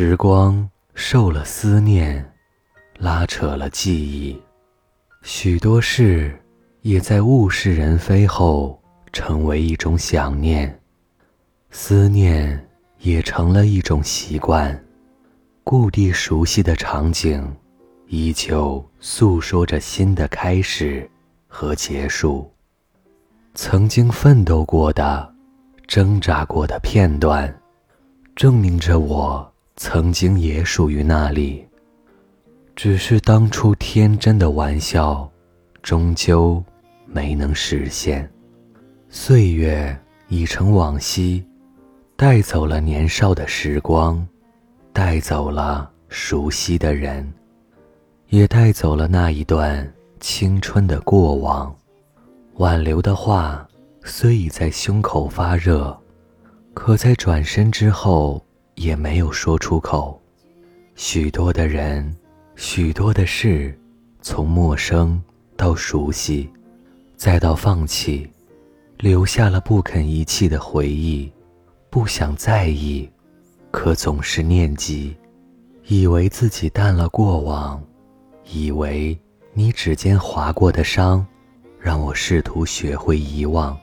时光受了思念，拉扯了记忆，许多事也在物是人非后成为一种想念，思念也成了一种习惯，故地熟悉的场景，依旧诉说着新的开始和结束，曾经奋斗过的、挣扎过的片段。证明着我曾经也属于那里，只是当初天真的玩笑，终究没能实现。岁月已成往昔，带走了年少的时光，带走了熟悉的人，也带走了那一段青春的过往。挽留的话虽已在胸口发热。可在转身之后，也没有说出口。许多的人，许多的事，从陌生到熟悉，再到放弃，留下了不肯遗弃的回忆。不想在意，可总是念及，以为自己淡了过往，以为你指尖划过的伤，让我试图学会遗忘。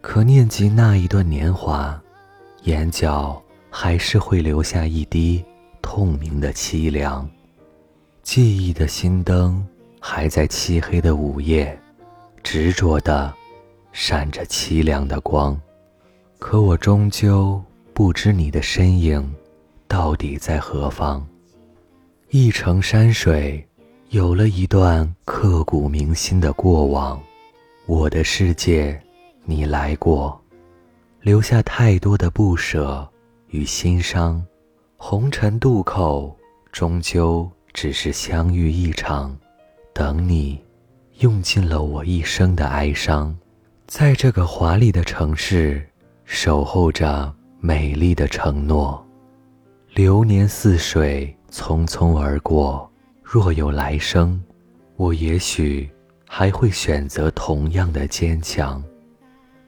可念及那一段年华。眼角还是会留下一滴透明的凄凉，记忆的心灯还在漆黑的午夜，执着地闪着凄凉的光。可我终究不知你的身影到底在何方。一程山水，有了一段刻骨铭心的过往。我的世界，你来过。留下太多的不舍与心伤，红尘渡口，终究只是相遇一场。等你，用尽了我一生的哀伤，在这个华丽的城市，守候着美丽的承诺。流年似水，匆匆而过。若有来生，我也许还会选择同样的坚强。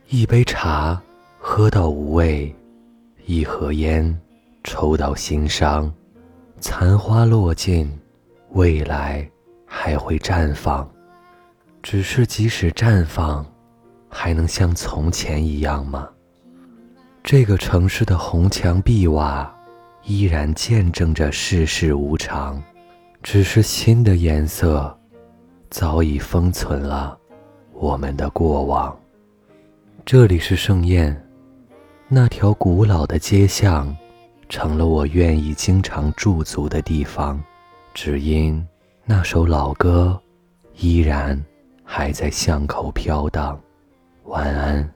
一杯茶。喝到无味，一盒烟，抽到心伤。残花落尽，未来还会绽放。只是即使绽放，还能像从前一样吗？这个城市的红墙碧瓦，依然见证着世事无常。只是新的颜色，早已封存了我们的过往。这里是盛宴。那条古老的街巷，成了我愿意经常驻足的地方，只因那首老歌，依然还在巷口飘荡。晚安。